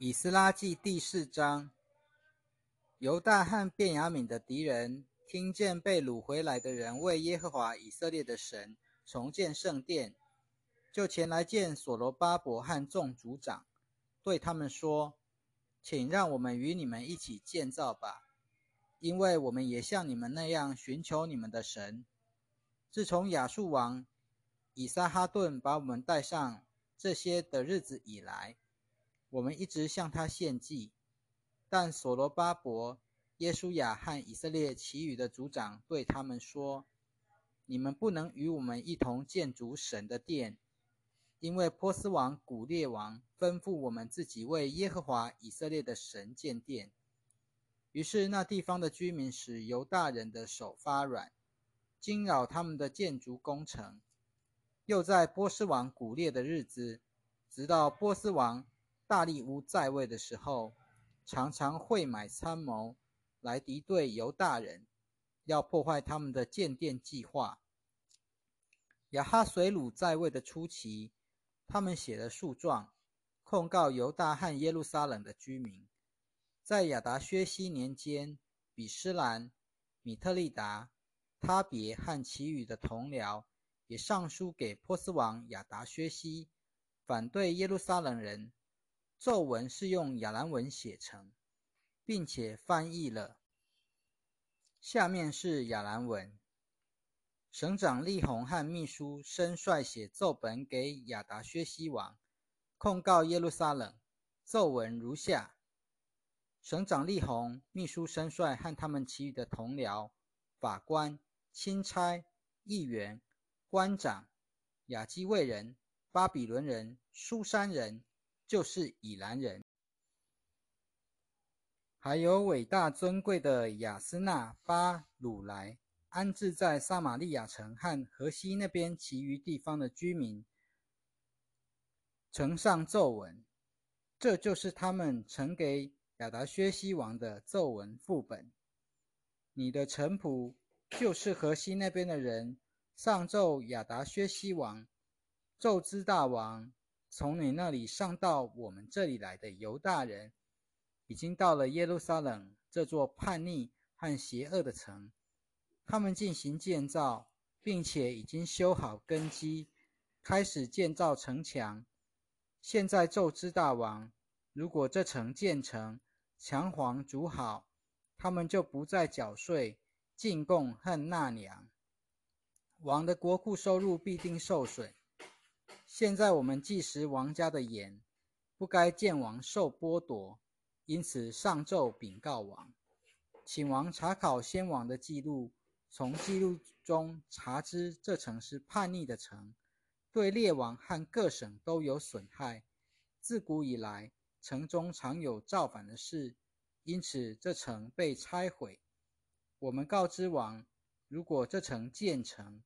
以斯拉记第四章，犹大和便雅悯的敌人听见被掳回来的人为耶和华以色列的神重建圣殿，就前来见所罗巴伯和众族长，对他们说：“请让我们与你们一起建造吧，因为我们也像你们那样寻求你们的神。自从亚述王以撒哈顿把我们带上这些的日子以来。”我们一直向他献祭，但所罗巴伯、耶稣亚和以色列其余的族长对他们说：“你们不能与我们一同建筑神的殿，因为波斯王古列王吩咐我们自己为耶和华以色列的神建殿。”于是那地方的居民使犹大人的手发软，惊扰他们的建筑工程。又在波斯王古列的日子，直到波斯王。大利乌在位的时候，常常会买参谋来敌对犹大人，要破坏他们的建殿计划。亚哈水鲁在位的初期，他们写了诉状，控告犹大和耶路撒冷的居民。在亚达薛西年间，比施兰、米特利达、他别和其余的同僚也上书给波斯王亚达薛西，反对耶路撒冷人。咒文是用亚兰文写成，并且翻译了。下面是亚兰文。省长利宏和秘书申率写奏本给亚达薛西王，控告耶路撒冷。奏文如下：省长利宏、秘书申率和他们其余的同僚、法官、钦差、议员、官长、亚基卫人、巴比伦人、苏珊人。就是以兰人，还有伟大尊贵的雅斯纳巴鲁莱，安置在撒玛利亚城和河西那边其余地方的居民，呈上奏文。这就是他们呈给亚达薛西王的奏文副本。你的臣仆就是河西那边的人，上奏亚达薛西王，奏之大王。从你那里上到我们这里来的犹大人，已经到了耶路撒冷这座叛逆和邪恶的城。他们进行建造，并且已经修好根基，开始建造城墙。现在奏之大王，如果这城建成，墙垣筑好，他们就不再缴税、进贡和纳粮，王的国库收入必定受损。现在我们既食王家的盐，不该见王受剥夺，因此上奏禀告王，请王查考先王的记录，从记录中查知这城是叛逆的城，对列王和各省都有损害。自古以来，城中常有造反的事，因此这城被拆毁。我们告知王，如果这城建成，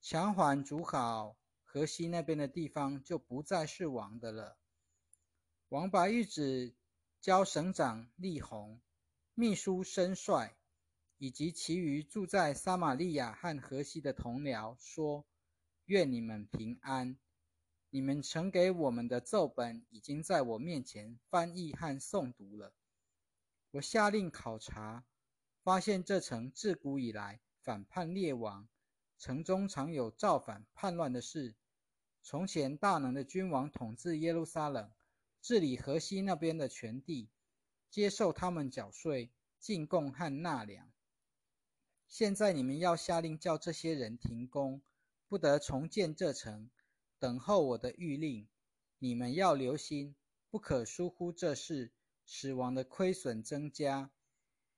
强缓筑好。河西那边的地方就不再是王的了。王把谕旨交省长利宏、秘书申帅以及其余住在撒玛利亚和河西的同僚说：“愿你们平安。你们呈给我们的奏本已经在我面前翻译和诵读了。我下令考察，发现这城自古以来反叛列王，城中常有造反叛乱的事。”从前大能的君王统治耶路撒冷，治理河西那边的全地，接受他们缴税、进贡和纳粮。现在你们要下令叫这些人停工，不得重建这城，等候我的谕令。你们要留心，不可疏忽这事，使王的亏损增加。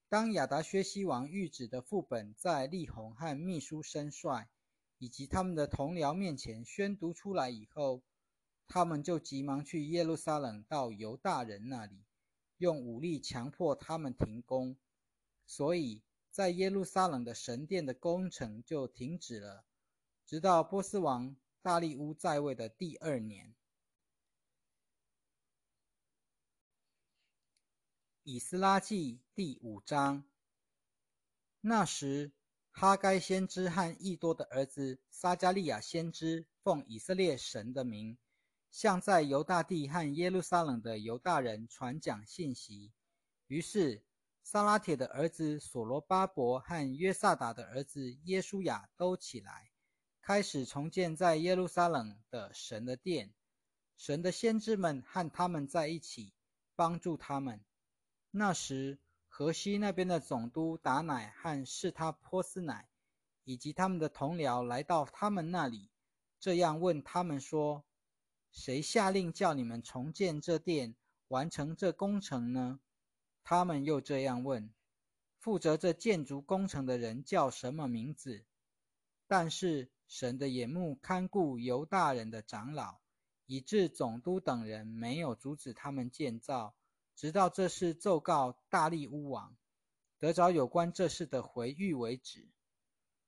当亚达薛西王谕旨的副本在利宏和秘书申帅。以及他们的同僚面前宣读出来以后，他们就急忙去耶路撒冷到犹大人那里，用武力强迫他们停工，所以在耶路撒冷的神殿的工程就停止了，直到波斯王大利乌在位的第二年。以斯拉记第五章，那时。哈该先知和益多的儿子撒加利亚先知奉以色列神的名，向在犹大地和耶路撒冷的犹大人传讲信息。于是，撒拉铁的儿子所罗巴伯和约萨达的儿子耶稣雅都起来，开始重建在耶路撒冷的神的殿。神的先知们和他们在一起，帮助他们。那时，河西那边的总督达乃和士他波斯乃，以及他们的同僚来到他们那里，这样问他们说：“谁下令叫你们重建这殿，完成这工程呢？”他们又这样问：“负责这建筑工程的人叫什么名字？”但是神的眼目看顾犹大人的长老，以致总督等人没有阻止他们建造，直到这事奏告大利乌王，得着有关这事的回谕为止。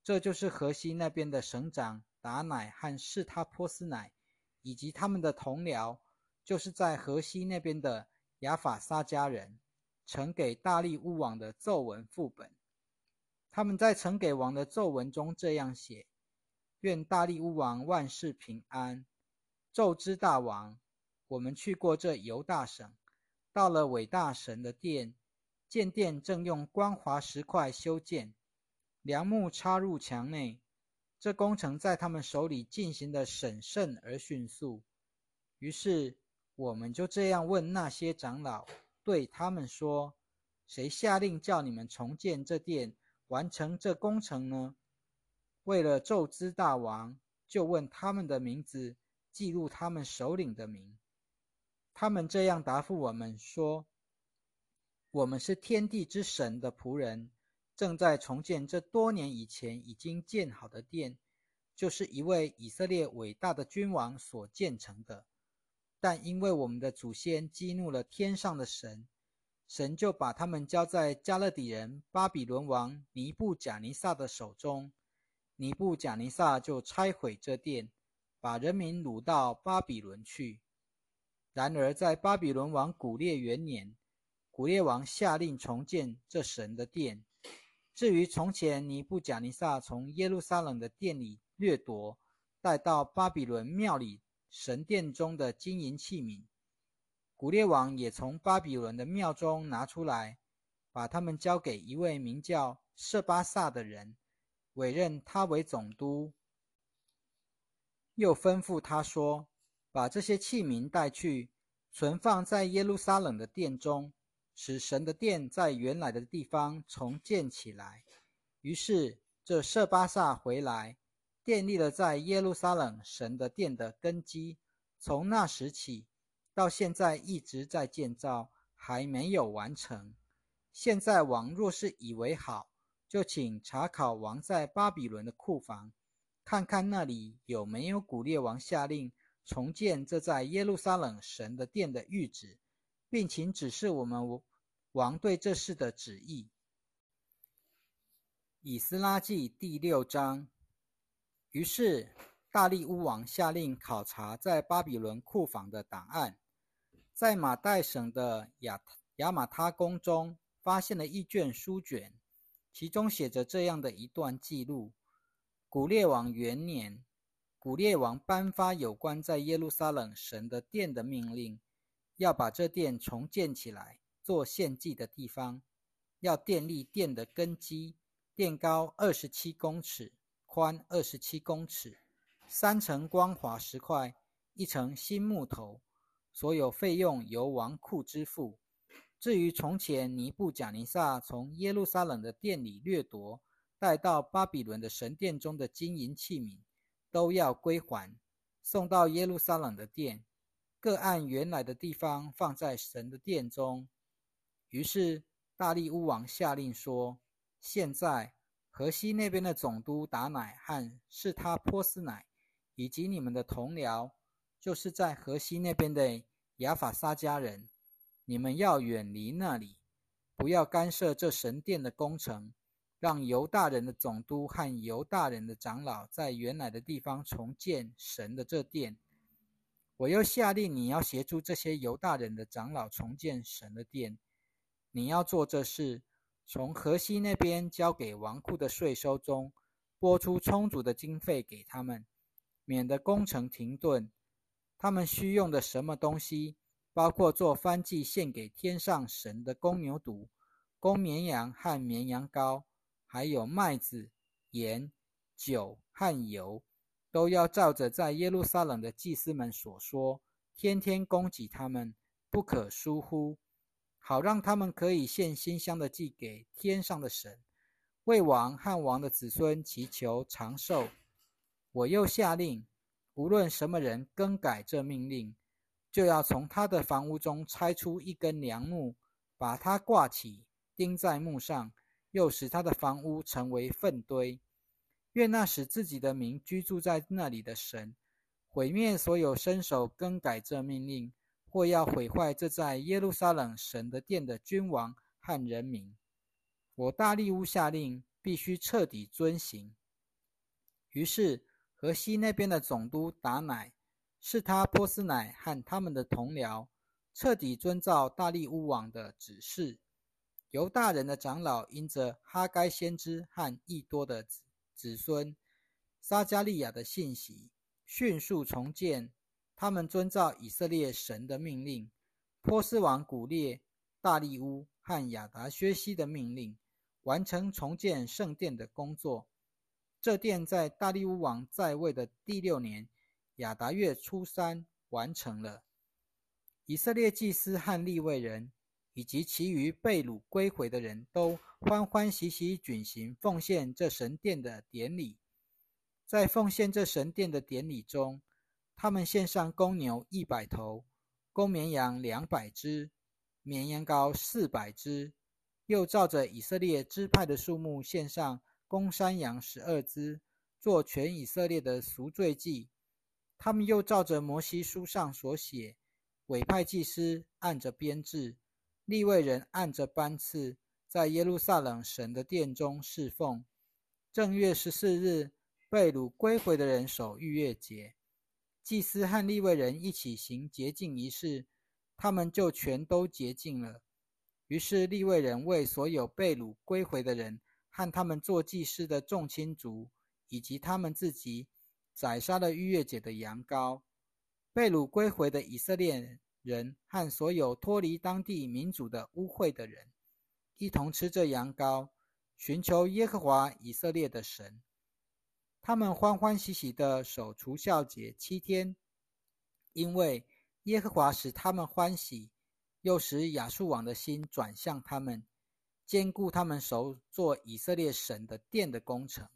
这就是河西那边的省长达乃和士他波斯乃，以及他们的同僚，就是在河西那边的亚法沙家人。呈给大力乌王的奏文副本，他们在呈给王的奏文中这样写：愿大力乌王万事平安。奏之大王，我们去过这犹大省，到了伟大神的殿，见殿正用光滑石块修建，梁木插入墙内。这工程在他们手里进行的审慎而迅速。于是我们就这样问那些长老。对他们说：“谁下令叫你们重建这殿，完成这工程呢？”为了咒之大王，就问他们的名字，记录他们首领的名。他们这样答复我们说：“我们是天地之神的仆人，正在重建这多年以前已经建好的殿，就是一位以色列伟大的君王所建成的。”但因为我们的祖先激怒了天上的神，神就把他们交在加勒底人巴比伦王尼布贾尼撒的手中。尼布贾尼撒就拆毁这殿，把人民掳到巴比伦去。然而在巴比伦王古列元年，古列王下令重建这神的殿。至于从前尼布贾尼撒从耶路撒冷的殿里掠夺，带到巴比伦庙里。神殿中的金银器皿，古列王也从巴比伦的庙中拿出来，把他们交给一位名叫舍巴萨的人，委任他为总督。又吩咐他说：“把这些器皿带去，存放在耶路撒冷的殿中，使神的殿在原来的地方重建起来。”于是这舍巴萨回来。建立了在耶路撒冷神的殿的根基，从那时起到现在一直在建造，还没有完成。现在王若是以为好，就请查考王在巴比伦的库房，看看那里有没有古列王下令重建这在耶路撒冷神的殿的谕旨，并请指示我们王对这事的旨意。以斯拉记第六章。于是，大利乌王下令考察在巴比伦库房的档案，在马代省的亚亚马他宫中发现了一卷书卷，其中写着这样的一段记录：古列王元年，古列王颁发有关在耶路撒冷神的殿的命令，要把这殿重建起来，做献祭的地方，要建立殿的根基，殿高二十七公尺。宽二十七公尺，三层光滑石块，一层新木头。所有费用由王库支付。至于从前尼布贾尼撒从耶路撒冷的殿里掠夺，带到巴比伦的神殿中的金银器皿，都要归还，送到耶路撒冷的殿，各按原来的地方放在神的殿中。于是大利乌王下令说：“现在。”河西那边的总督达乃和是他波斯乃，以及你们的同僚，就是在河西那边的亚法撒家人，你们要远离那里，不要干涉这神殿的工程，让犹大人的总督和犹大人的长老在原来的地方重建神的这殿。我又下令你要协助这些犹大人的长老重建神的殿，你要做这事。从河西那边交给王库的税收中拨出充足的经费给他们，免得工程停顿。他们需用的什么东西，包括做翻祭献给天上神的公牛犊、公绵羊和绵羊羔，还有麦子、盐、酒和油，都要照着在耶路撒冷的祭司们所说，天天供给他们，不可疏忽。好让他们可以献馨香的祭给天上的神，为王和王的子孙祈求长寿。我又下令，无论什么人更改这命令，就要从他的房屋中拆出一根梁木，把它挂起，钉在木上，又使他的房屋成为粪堆。愿那使自己的名居住在那里的神，毁灭所有伸手更改这命令。或要毁坏这在耶路撒冷神的殿的君王和人民，我大利乌下令，必须彻底遵行。于是河西那边的总督达乃、是他波斯乃和他们的同僚，彻底遵照大利乌王的指示。犹大人的长老因着哈该先知和益多的子子孙撒加利亚的信息，迅速重建。他们遵照以色列神的命令，波斯王古列、大利乌和亚达薛西的命令，完成重建圣殿的工作。这殿在大利乌王在位的第六年，亚达月初三完成了。以色列祭司和利未人，以及其余被掳归回的人都欢欢喜喜举行奉献这神殿的典礼。在奉献这神殿的典礼中，他们献上公牛一百头，公绵羊两百只，绵羊羔四百只，又照着以色列支派的数目献上公山羊十二只，做全以色列的赎罪祭。他们又照着摩西书上所写，委派祭司按着编制，立位人按着班次，在耶路撒冷神的殿中侍奉。正月十四日，被掳归回的人守逾越节。祭司和利未人一起行洁净仪式，他们就全都洁净了。于是利未人为所有被掳归回的人和他们做祭司的众亲族，以及他们自己宰杀了逾越节的羊羔。被掳归回的以色列人人和所有脱离当地民族的污秽的人，一同吃着羊羔，寻求耶和华以色列的神。他们欢欢喜喜的守除孝节七天，因为耶和华使他们欢喜，又使亚述王的心转向他们，兼顾他们守做以色列神的殿的工程。